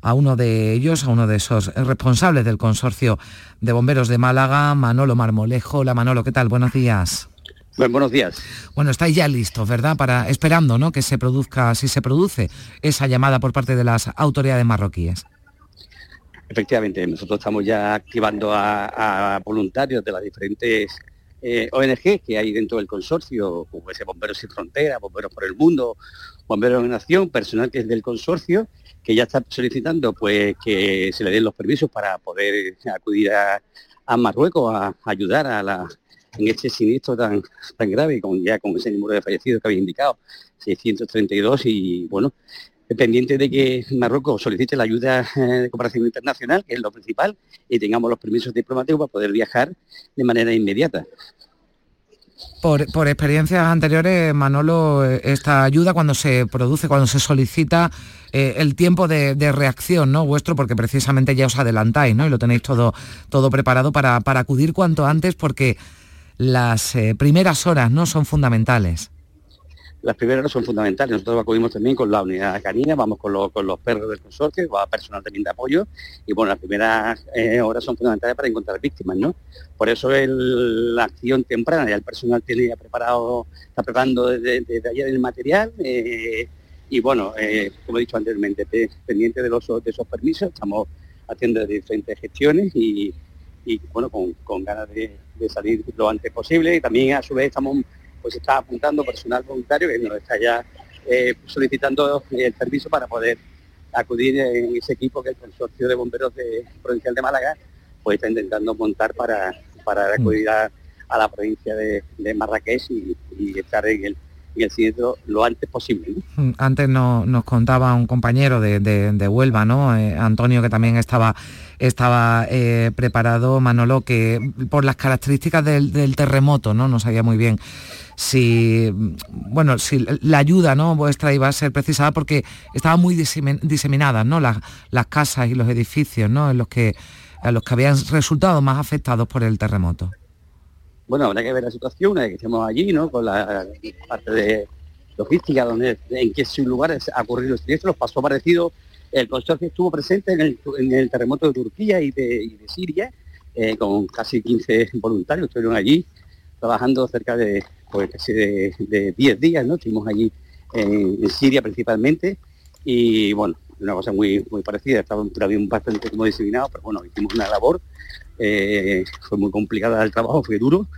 a uno de ellos, a uno de esos responsables del consorcio de bomberos de Málaga, Manolo Marmolejo. Hola Manolo, ¿qué tal? Buenos días. buenos días. Bueno, estáis ya listos, ¿verdad? Para esperando, ¿no? Que se produzca, si se produce esa llamada por parte de las autoridades marroquíes. Efectivamente, nosotros estamos ya activando a, voluntarios de las diferentes eh, ONG que hay dentro del consorcio, como ese Bomberos Sin Fronteras, Bomberos por el Mundo, Bomberos de Nación, personal que es del consorcio, que ya está solicitando pues que se le den los permisos para poder acudir a, Marruecos a, ayudar a la, en este siniestro tan, tan grave, con ya con ese número de fallecidos que había indicado, 632 y bueno, pendiente de que Marruecos solicite la ayuda eh, de cooperación internacional, que es lo principal, y tengamos los permisos diplomáticos para poder viajar de manera inmediata. Por, experiencias anteriores, Manolo, eh, esta ayuda cuando se produce, cuando se solicita eh, el tiempo de, de, reacción ¿no? vuestro, porque precisamente ya os adelantáis ¿no? y lo tenéis todo, todo preparado para, para acudir cuanto antes, porque las eh, primeras horas no son fundamentales las primeras horas son fundamentales. Nosotros acudimos también con la unidad canina, vamos con, lo, con los perros del consorcio, va personal también de apoyo, y bueno, las primeras eh, horas son fundamentales para encontrar víctimas, ¿no? Por eso el, la acción temprana, ya el personal tiene ya preparado, está preparando desde, desde ayer el material, eh, y bueno, eh, como he dicho anteriormente, pendiente de, los, de esos permisos, estamos haciendo diferentes gestiones y, y bueno, con, con ganas de, de salir lo antes posible, y también a su vez estamos pues está apuntando personal voluntario que nos está ya eh, solicitando el permiso para poder acudir en ese equipo que el consorcio de bomberos de provincial de Málaga pues está intentando montar para, para Mm. acudir a, a la provincia de, de Marrakech y, y estar en el, en el siniestro lo antes posible. Mm, Antes no- nos contaba un compañero de, de- Huelva, ¿no? Eh, Antonio, que también estaba, estaba eh, preparado, Manolo, que por las características del, terremoto, ¿no? No sabía muy bien si, bueno, si la ayuda, ¿no? Vuestra iba a ser precisada porque estaban muy disemin- diseminadas, ¿no? Las, las casas y los edificios, ¿no? En los que, a los que habían resultado más afectados por el terremoto. Bueno, habrá que ver la situación una vez que estemos allí, ¿no? Con la parte de logística, donde en qué lugares ha ocurrido el siniestro, los pasó parecido. El consorcio estuvo presente en el, terremoto de Turquía y de, Siria, eh, con casi 15 voluntarios, estuvieron allí trabajando cerca de, pues, de, de 10 días, ¿no? Estuvimos allí en, Siria principalmente y bueno, una cosa muy, parecida, estaba un bastante como diseminado, pero bueno, hicimos una labor, eh, fue muy complicada el trabajo, fue duro,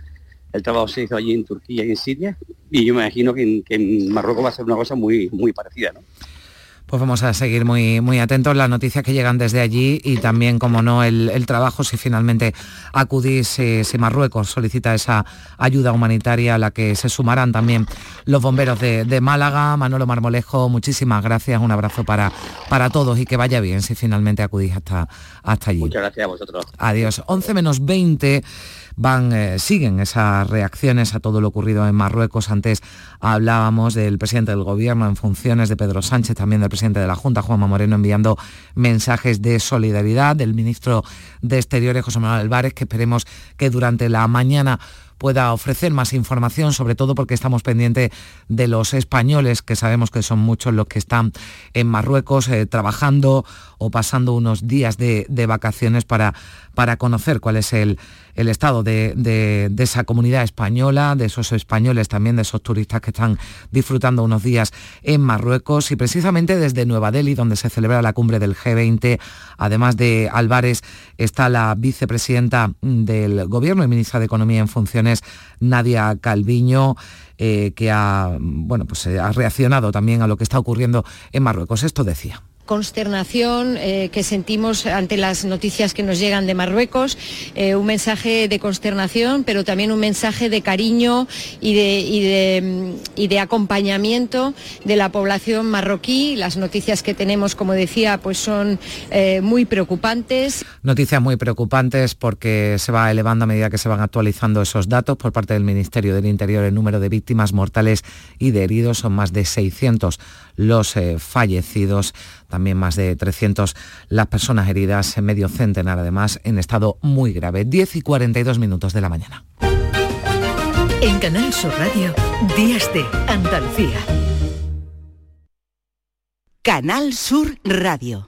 el trabajo se hizo allí en Turquía y en Siria y yo me imagino que en, que en Marruecos va a ser una cosa muy, muy parecida, ¿no? Pues vamos a seguir muy, muy atentos las noticias que llegan desde allí y también, como no, el, el trabajo si finalmente acudís, eh, si Marruecos solicita esa ayuda humanitaria a la que se sumarán también los bomberos de, de Málaga. Manolo Marmolejo, muchísimas gracias, un abrazo para, para todos y que vaya bien si finalmente acudís hasta, hasta allí. Muchas gracias a vosotros. Adiós. 11 menos 20 van, eh, siguen esas reacciones a todo lo ocurrido en Marruecos. Antes hablábamos del presidente del gobierno en funciones, de Pedro Sánchez, también del presidente de la Junta, Juanma Moreno, enviando mensajes de solidaridad, del ministro de Exteriores, José Manuel Álvarez, que esperemos que durante la mañana pueda ofrecer más información, sobre todo porque estamos pendientes de los españoles, que sabemos que son muchos los que están en Marruecos eh, trabajando o pasando unos días de, vacaciones para, para conocer cuál es el, el estado de, de- de esa comunidad española, de esos españoles también, de esos turistas que están disfrutando unos días en Marruecos. Y precisamente desde Nueva Delhi, donde se celebra la cumbre del G20, además de Álvarez, está la vicepresidenta del Gobierno y ministra de Economía en funciones, Nadia Calviño, eh, que ha, bueno, pues, eh, ha reaccionado también a lo que está ocurriendo en Marruecos. Esto decía. Consternación eh, que sentimos ante las noticias que nos llegan de Marruecos, eh, un mensaje de consternación, pero también un mensaje de cariño y de, y de, y de acompañamiento de la población marroquí. Las noticias que tenemos, como decía, pues son eh, muy preocupantes. Noticias muy preocupantes porque se va elevando a medida que se van actualizando esos datos por parte del Ministerio del Interior. El número de víctimas mortales y de heridos son más de 600 los eh, fallecidos, también más de 300 las personas heridas, medio centenar además en estado muy grave. 10 y 42 minutos de la mañana. En Canal Sur Radio, Días de Andalucía. Canal Sur Radio.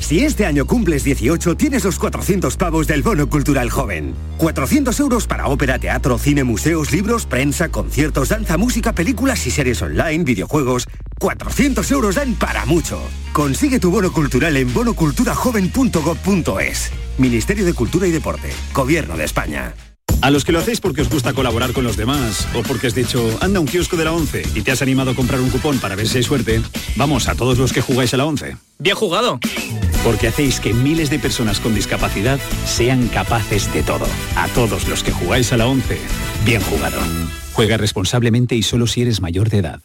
Si este año cumples 18, tienes los 400 pavos del Bono Cultural Joven. 400 euros para ópera, teatro, cine, museos, libros, prensa, conciertos, danza, música, películas y series online, videojuegos. 400 euros dan para mucho. Consigue tu bono cultural en bonoculturajoven.gov.es. Ministerio de Cultura y Deporte. Gobierno de España. A los que lo hacéis porque os gusta colaborar con los demás o porque has dicho, anda un kiosco de la 11 y te has animado a comprar un cupón para ver si hay suerte, vamos a todos los que jugáis a la 11. Bien jugado. Porque hacéis que miles de personas con discapacidad sean capaces de todo. A todos los que jugáis a la 11, bien jugado. Juega responsablemente y solo si eres mayor de edad.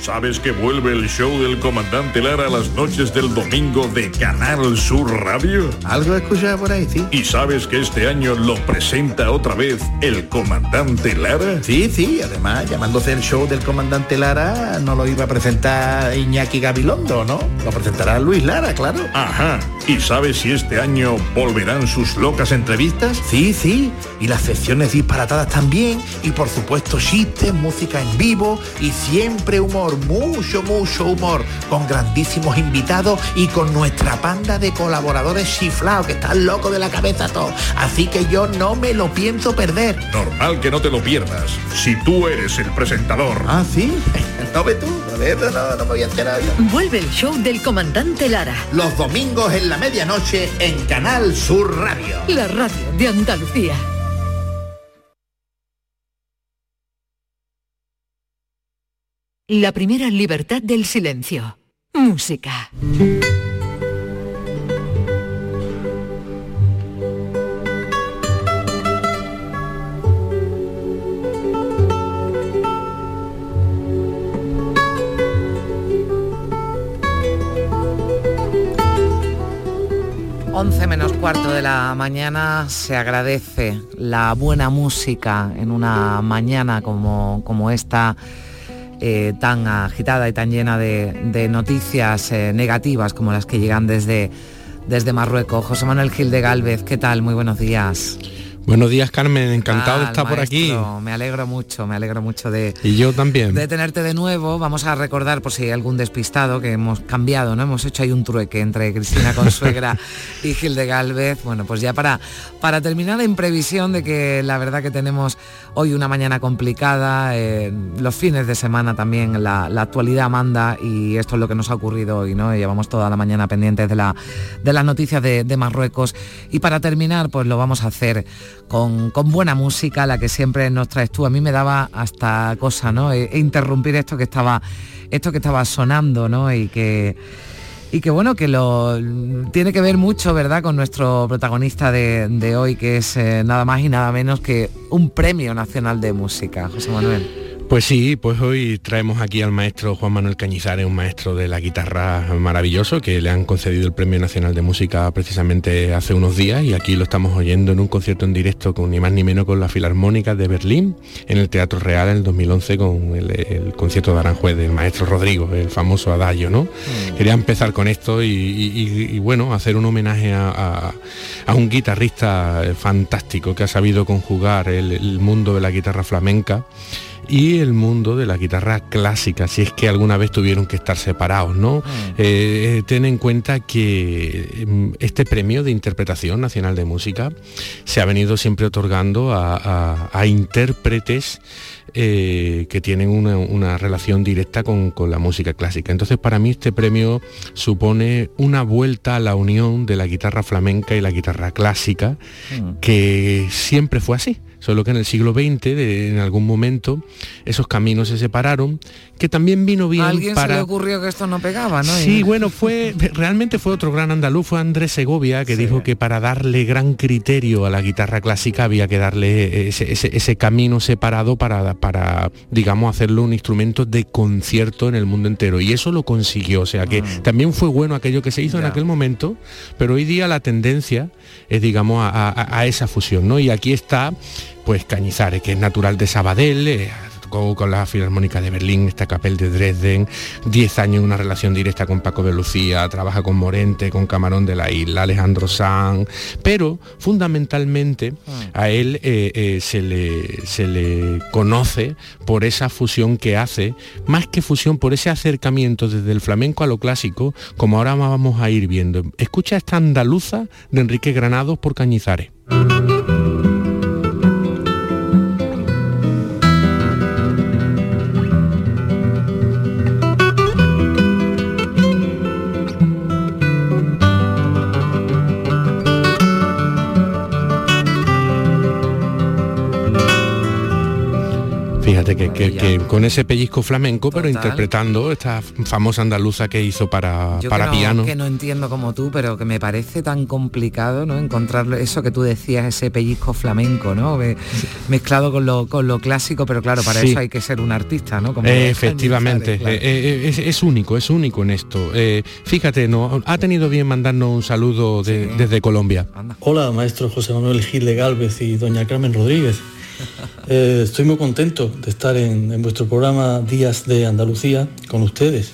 ¿Sabes que vuelve el show del comandante Lara a las noches del domingo de Canal Sur Radio? Algo escuchado por ahí, sí. ¿Y sabes que este año lo presenta otra vez el comandante Lara? Sí, sí, además llamándose el show del comandante Lara no lo iba a presentar Iñaki Gabilondo, ¿no? Lo presentará Luis Lara, claro. Ajá. ¿Y sabes si este año volverán sus locas entrevistas? Sí, sí. Y las secciones disparatadas también. Y por supuesto chistes, música en vivo y siempre humor, mucho, mucho humor. Con grandísimos invitados y con nuestra panda de colaboradores chiflados que están locos de la cabeza todos. Así que yo no me lo pienso perder. Normal que no te lo pierdas. Si tú eres el presentador. Ah, sí. No ve tú. No, no me voy a enterar yo. Vuelve el show del comandante Lara. Los domingos en la medianoche en Canal Sur Radio. La radio de Andalucía. La primera libertad del silencio. Música. Once menos cuarto de la mañana se agradece la buena música en una mañana como, como esta, eh, tan agitada y tan llena de, noticias eh, negativas como las que llegan desde, desde Marruecos. José Manuel Gil de Galvez, ¿qué tal? Muy buenos días. Buenos días, Carmen. Encantado de estar por aquí. Me alegro mucho, me alegro mucho de, Y yo también. de tenerte de nuevo. Vamos a recordar, por si hay algún despistado, que hemos cambiado, ¿no? Hemos hecho ahí un trueque entre Cristina Consuegra y Gil de Galvez. Bueno, pues ya para, para terminar en previsión de que la verdad que tenemos hoy una mañana complicada, eh, los fines de semana también, la, la actualidad manda y esto es lo que nos ha ocurrido hoy, ¿no? Llevamos toda la mañana pendientes de, la, de las noticias de, de Marruecos. Y para terminar, pues lo vamos a hacer con, con buena música, la que siempre nos traes tú. A mí me daba hasta cosa, ¿no? E- e interrumpir esto que estaba, esto que estaba sonando, ¿no? Y que y que bueno, que lo tiene que ver mucho, ¿verdad?, con nuestro protagonista de, de hoy, que es eh, nada más y nada menos que un premio nacional de música, José Manuel. Pues sí, pues hoy traemos aquí al maestro Juan Manuel Cañizares, un maestro de la guitarra maravilloso, que le han concedido el Premio Nacional de Música precisamente hace unos días y aquí lo estamos oyendo en un concierto en directo con ni más ni menos con la Filarmónica de Berlín en el Teatro Real en el 2011 con el, el concierto de Aranjuez del maestro Rodrigo, el famoso adagio, ¿no? Quería empezar con esto y, y- y, bueno, hacer un homenaje a, a- a un guitarrista eh, fantástico que ha sabido conjugar el- el mundo de la guitarra flamenca y el mundo de la guitarra clásica, si es que alguna vez tuvieron que estar separados, ¿no? Eh, eh, ten en cuenta que mm, este premio de interpretación nacional de música se ha venido siempre otorgando a, a- a intérpretes eh, que tienen una, una relación directa con, con la música clásica. Entonces para mí este premio supone una vuelta a la unión de la guitarra flamenca y la guitarra clásica, que siempre fue así. Solo que en el siglo XX, de- en algún momento, esos caminos se separaron, que también vino bien A alguien para... se le ocurrió que esto no pegaba, ¿no? Sí, bueno, fue realmente fue otro gran andaluz, fue Andrés Segovia, que dijo que para darle gran criterio a la guitarra clásica había que darle ese, ese- ese camino separado para, para, digamos, hacerlo un instrumento de concierto en el mundo entero. Y eso lo consiguió, o sea que también fue bueno aquello que se hizo en aquel momento, pero hoy día la tendencia es, digamos, a, a- a esa fusión, ¿no? Y aquí está, pues, Cañizares, que es natural de Sabadell, eh, tocó con la Filarmónica de Berlín, esta Capel de Dresden, 10 años en una relación directa con Paco de Lucía, trabaja con Morente, con Camarón de la Isla, Alejandro Sanz, pero fundamentalmente a él eh, eh, se, le, se le conoce por esa fusión que hace, más que fusión, por ese acercamiento desde el flamenco a lo clásico, como ahora vamos a ir viendo. Escucha esta andaluza de Enrique Granados por Cañizares. Fíjate que, que- que con ese pellizco flamenco, pero interpretando esta famosa andaluza que hizo para, Yo para que no, piano. que no entiendo como tú, pero que me parece tan complicado, ¿no? Encontrar eso que tú decías, ese pellizco flamenco, ¿no? Me- Mezclado con lo, con lo clásico, pero claro, para Sí. eso hay que ser un artista, ¿no? Como Eh, efectivamente, claro. eh, eh, es, es único, es único en esto. Eh, fíjate, no, ha tenido bien mandarnos un saludo de- desde Colombia. Hola, maestro José Manuel Gil de Galvez y doña Carmen Rodríguez. Eh, estoy muy contento de estar en, vuestro programa Días de Andalucía con ustedes.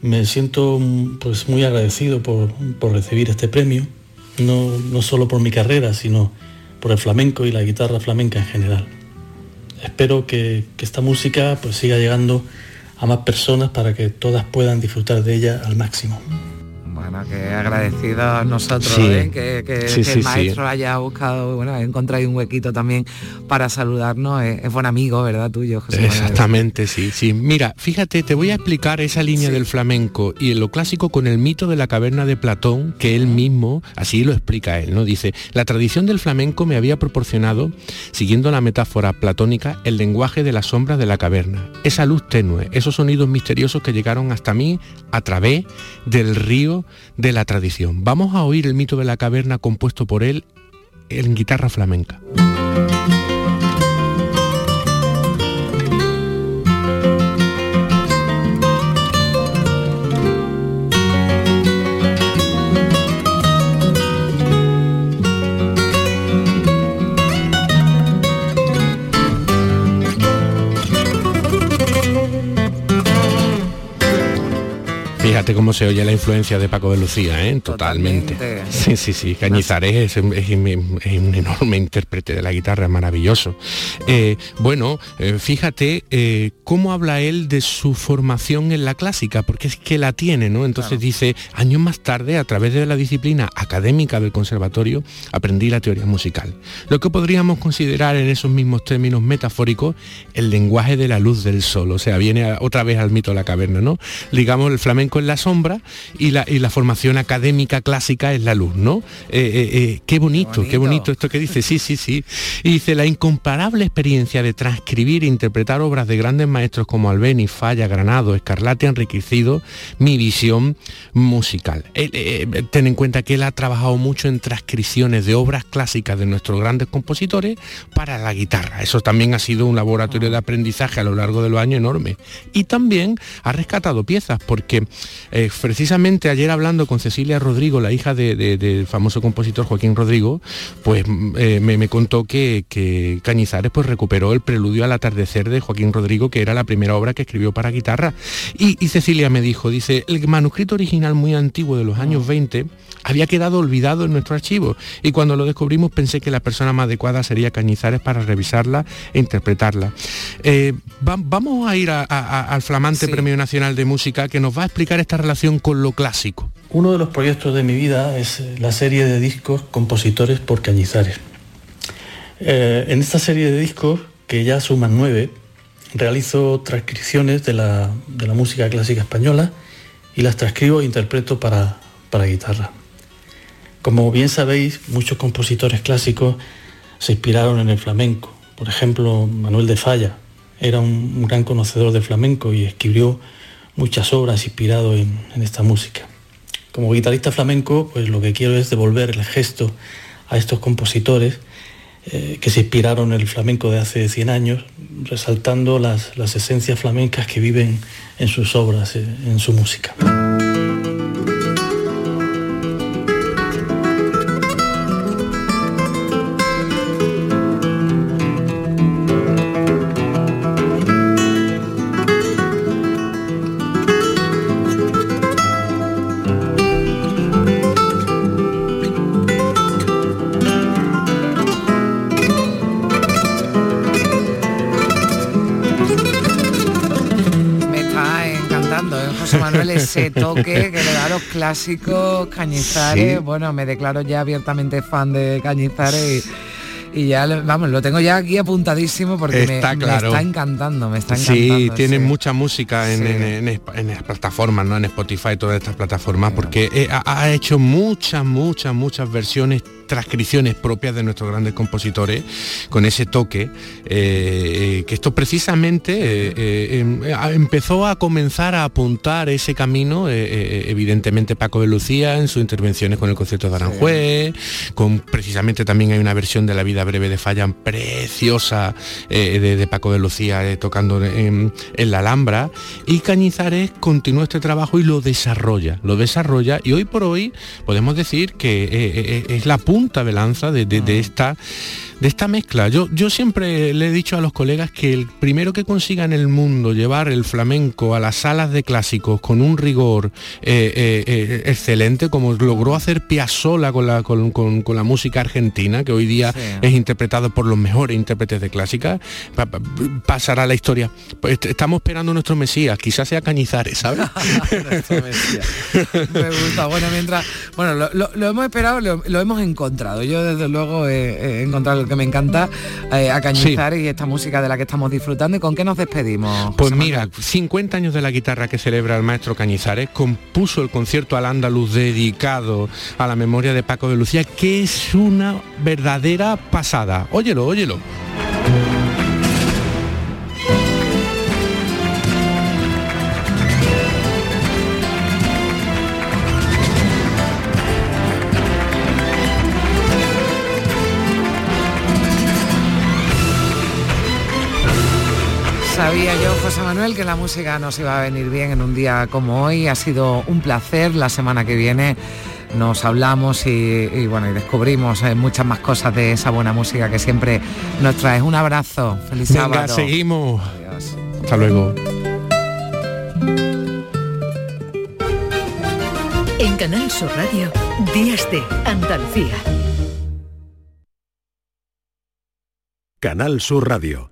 Me siento mm, pues, muy agradecido por, por recibir este premio, no, no solo por mi carrera, sino por el flamenco y la guitarra flamenca en general. Espero que, que esta música pues, siga llegando a más personas para que todas puedan disfrutar de ella al máximo. Bueno, que agradecidos nosotros, Sí. ¿eh? que, que- Sí, que sí, el maestro haya buscado, bueno, ha encontrado un huequito también para saludarnos. Es, es buen amigo, ¿verdad? Tuyo, José Manuel? Exactamente, sí, sí. Mira, fíjate, te voy a explicar esa línea del flamenco y en lo clásico con el mito de la caverna de Platón, que él mismo, así lo explica él, ¿no? Dice, la tradición del flamenco me había proporcionado, siguiendo la metáfora platónica, el lenguaje de las sombras de la caverna, esa luz tenue, esos sonidos misteriosos que llegaron hasta mí a través del río de la tradición. Vamos a oír el mito de la caverna compuesto por él en guitarra flamenca. Fíjate cómo se oye la influencia de Paco de Lucía, ¿eh? Totalmente. Totalmente. Sí, sí, sí. Cañizares es, es- es un enorme intérprete de la guitarra, maravilloso. Eh, bueno, eh, fíjate eh, cómo habla él de su formación en la clásica, porque es que la tiene, ¿no? Entonces dice, años más tarde, a través de la disciplina académica del conservatorio, aprendí la teoría musical. Lo que podríamos considerar en esos mismos términos metafóricos el lenguaje de la luz del sol. O sea, viene a- otra vez al mito de la caverna, ¿no? Digamos, el flamenco es la sombra y la, y la formación académica clásica es la luz, ¿no? Eh, eh, eh, qué bonito, qué bonito esto que dice, sí, sí, sí. Y dice, la incomparable experiencia de transcribir e interpretar obras de grandes maestros como Albeni, Falla, Granado, Escarlate ha enriquecido mi visión musical. Él, ten en cuenta que él ha trabajado mucho en transcripciones de obras clásicas de nuestros grandes compositores para la guitarra. Eso también ha sido un laboratorio de aprendizaje a lo largo de los años enorme. Y también ha rescatado piezas, porque eh, precisamente ayer hablando con Cecilia Rodrigo, la hija de- de- del famoso compositor Joaquín Rodrigo, pues mm, eh, me, me contó que, que Cañizares pues recuperó el preludio al atardecer de Joaquín Rodrigo, que era la primera obra que escribió para guitarra. Y, y Cecilia me dijo, dice, el manuscrito original muy antiguo de los años 20 había quedado olvidado en nuestro archivo y cuando lo descubrimos pensé que la persona más adecuada sería Cañizares para revisarla e interpretarla. Eh, va- vamos a ir a- a- a- al flamante Premio Nacional de Música que nos va a explicar esta relación con lo clásico. Uno de los proyectos de mi vida es eh, la serie de discos Compositores por Cañizares. Eh, en esta serie de discos, que ya suman nueve, realizo transcripciones de la, de la música clásica española y las transcribo e interpreto para, para guitarra. Como bien sabéis, muchos compositores clásicos se inspiraron en el flamenco. Por ejemplo, Manuel de Falla era un, gran conocedor del flamenco y escribió muchas obras inspirado en, esta música. Como guitarrista flamenco, pues lo que quiero es devolver el gesto a estos compositores eh, que se inspiraron en el flamenco de hace 100 años, resaltando las, las esencias flamencas que viven en sus obras, eh, en su música. Ese toque que le da a los clásicos Cañizares. Bueno, me declaro ya abiertamente fan de Cañizares y ya vamos lo tengo ya aquí apuntadísimo porque me, está encantando me está encantando sí. tiene mucha música en, en, las plataformas no en Spotify todas estas plataformas porque eh, ha, hecho muchas muchas muchas versiones transcripciones propias de nuestros grandes compositores, con ese toque, eh, eh, que esto precisamente eh, em, empezó a comenzar a apuntar ese camino, evidentemente Paco de Lucía en sus intervenciones con el concierto de Aranjuez, con precisamente también hay una versión de La vida breve de Fallan preciosa de, Paco de Lucía tocando en, en, la Alhambra, y Cañizares continúa este trabajo y lo desarrolla, lo desarrolla, y hoy por hoy podemos decir que es la punta punta de lanza de, de, esta de esta mezcla. Yo, yo siempre le he dicho a los colegas que el primero que consiga en el mundo llevar el flamenco a las salas de clásicos con un rigor eh, eh, eh, excelente, como logró hacer Piazzolla con la, con, la música argentina, que hoy día es interpretado por los mejores intérpretes de clásica, pasará la historia. Pues estamos esperando nuestro Mesías, quizás sea Cañizares, ¿sabes? Me gusta. Bueno, mientras. Bueno, lo, hemos esperado, lo, hemos encontrado. Yo desde luego he, encontrado me encanta eh, a Cañizares y esta música de la que estamos disfrutando. ¿Y con qué nos despedimos? Pues mira, 50 años de la guitarra que celebra el maestro Cañizares, compuso el concierto al Andaluz dedicado a la memoria de Paco de Lucía, que es una verdadera pasada. Óyelo, óyelo. Sabía yo, José Manuel, que la música nos iba a venir bien en un día como hoy. Ha sido un placer. La semana que viene nos hablamos y, bueno, y descubrimos eh, muchas más cosas de esa buena música que siempre nos traes. Un abrazo. Feliz Venga, seguimos. Hasta luego. En Canal Sur Radio, Días de Andalucía. Canal Sur Radio.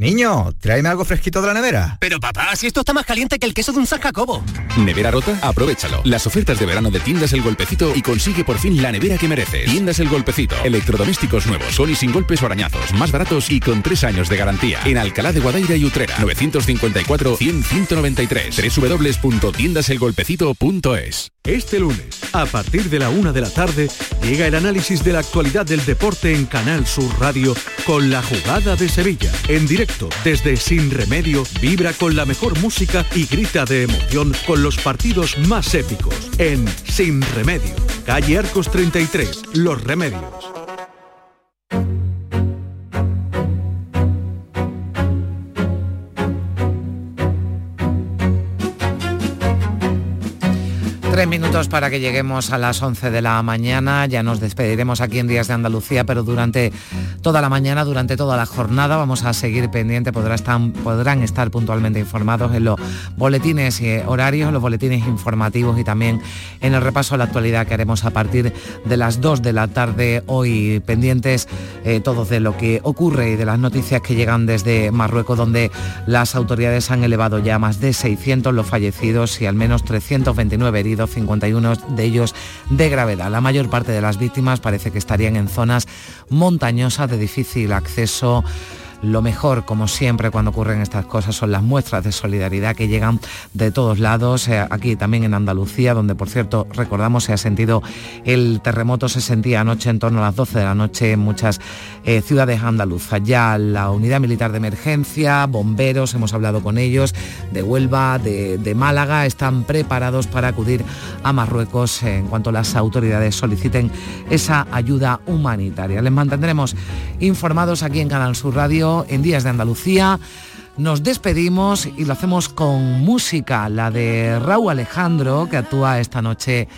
Niño, tráeme algo fresquito de la nevera. Pero papá, si esto está más caliente que el queso de un San Jacobo. ¿Nevera rota? Aprovechalo. Las ofertas de verano de Tiendas El Golpecito y consigue por fin la nevera que mereces. Tiendas El Golpecito. Electrodomésticos nuevos, son y sin golpes o arañazos, más baratos y con tres años de garantía. En Alcalá de Guadaira y Utrera. 954-100-193. www.tiendaselgolpecito.es Este lunes, a partir de la una de la tarde, llega el análisis de la actualidad del deporte en Canal Sur Radio con la jugada de Sevilla. En directo desde Sin Remedio, vibra con la mejor música y grita de emoción con los partidos más épicos. En Sin Remedio, calle Arcos 33, Los Remedios. Tres minutos para que lleguemos a las 11 de la mañana. Ya nos despediremos aquí en Días de Andalucía, pero durante toda la mañana, durante toda la jornada, vamos a seguir pendiente. Podrán, podrán estar puntualmente informados en los boletines y horarios, los boletines informativos y también en el repaso de la actualidad que haremos a partir de las 2 de la tarde. Hoy pendientes eh, todos de lo que ocurre y de las noticias que llegan desde Marruecos, donde las autoridades han elevado ya más de 600 los fallecidos y al menos 329 heridos 51 de ellos de gravedad. La mayor parte de las víctimas parece que estarían en zonas montañosas de difícil acceso lo mejor, como siempre, cuando ocurren estas cosas son las muestras de solidaridad que llegan de todos lados, eh, aquí también en Andalucía, donde por cierto recordamos se ha sentido el terremoto, se sentía anoche en torno a las 12 de la noche en muchas eh, ciudades andaluzas. Ya la unidad militar de emergencia, bomberos, hemos hablado con ellos, de Huelva, de, de Málaga, están preparados para acudir a Marruecos en cuanto las autoridades soliciten esa ayuda humanitaria. Les mantendremos informados aquí en Canal Sur Radio en Días de Andalucía. Nos despedimos y lo hacemos con música, la de Raúl Alejandro, que actúa esta noche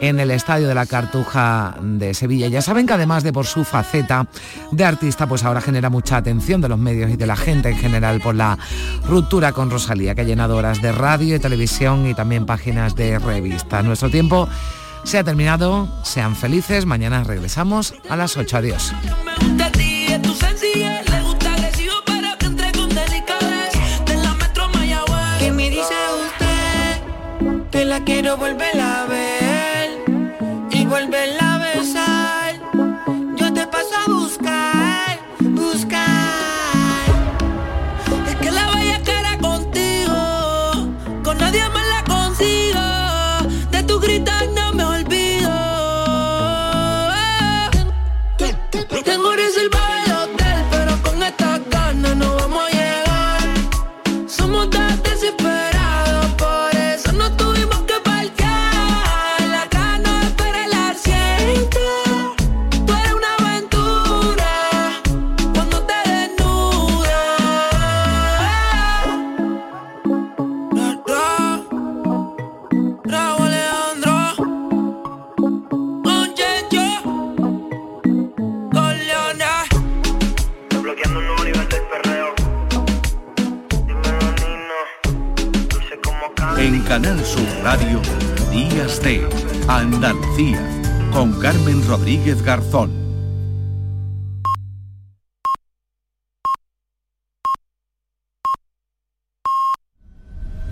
en el Estadio de la Cartuja de Sevilla. Ya saben que además de por su faceta de artista, pues ahora genera mucha atención de los medios y de la gente en general por la ruptura con Rosalía, que ha llenado horas de radio y televisión y también páginas de revista. Nuestro tiempo se ha terminado, sean felices, mañana regresamos a las 8. Adiós. Quiero volver Carmen Rodríguez Garzón.